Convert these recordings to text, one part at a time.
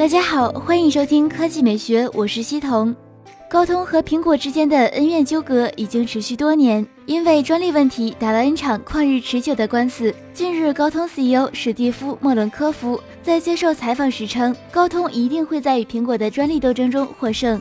大家好，欢迎收听科技美学，我是西彤。高通和苹果之间的恩怨纠葛已经持续多年，因为专利问题打了 N 场旷日持久的官司。近日，高通 CEO 史蒂夫·莫伦科夫在接受采访时称，高通一定会在与苹果的专利斗争中获胜。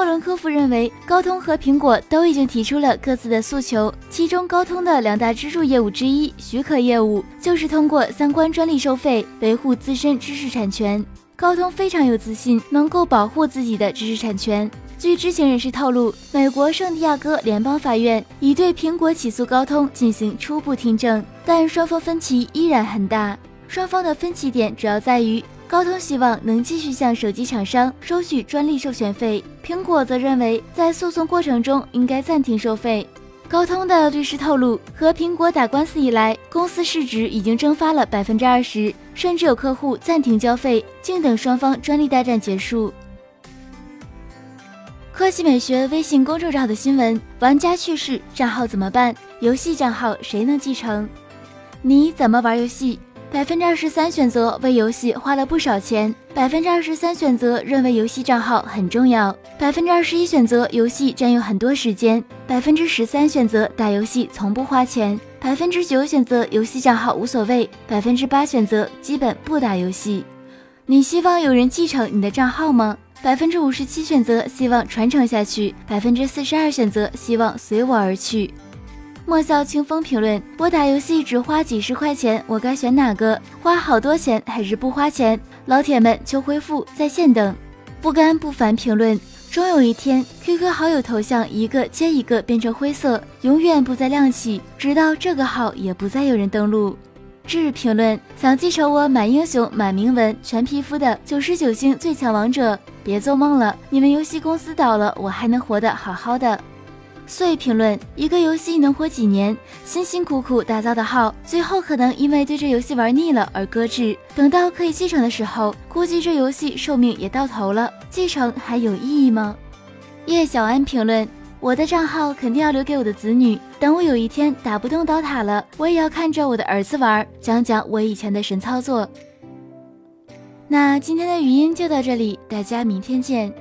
莫伦科夫认为，高通和苹果都已经提出了各自的诉求，其中高通的两大支柱业务之一——许可业务，就是通过相关专利收费维护自身知识产权。高通非常有自信，能够保护自己的知识产权。据知情人士透露，美国圣地亚哥联邦法院已对苹果起诉高通进行初步听证，但双方分歧依然很大。双方的分歧点主要在于，高通希望能继续向手机厂商收取专利授权费，苹果则认为在诉讼过程中应该暂停收费。高通的律师透露，和苹果打官司以来，公司市值已经蒸发了百分之二十，甚至有客户暂停交费，静等双方专利大战结束。科技美学微信公众号的新闻：玩家去世，账号怎么办？游戏账号谁能继承？你怎么玩游戏？百分之二十三选择为游戏花了不少钱，百分之二十三选择认为游戏账号很重要，百分之二十一选择游戏占用很多时间，百分之十三选择打游戏从不花钱，百分之九选择游戏账号无所谓，百分之八选择基本不打游戏。你希望有人继承你的账号吗？百分之五十七选择希望传承下去，百分之四十二选择希望随我而去。莫笑清风评论：我打游戏只花几十块钱，我该选哪个？花好多钱还是不花钱？老铁们求回复，在线等。不甘不凡评论：终有一天，QQ 好友头像一个接一个变成灰色，永远不再亮起，直到这个号也不再有人登录。至评论：想继承我满英雄、满铭文、全皮肤的九十九星最强王者？别做梦了，你们游戏公司倒了，我还能活得好好的。碎评论：一个游戏能活几年？辛辛苦苦打造的号，最后可能因为对这游戏玩腻了而搁置。等到可以继承的时候，估计这游戏寿命也到头了，继承还有意义吗？叶小安评论：我的账号肯定要留给我的子女，等我有一天打不动刀塔了，我也要看着我的儿子玩，讲讲我以前的神操作。那今天的语音就到这里，大家明天见。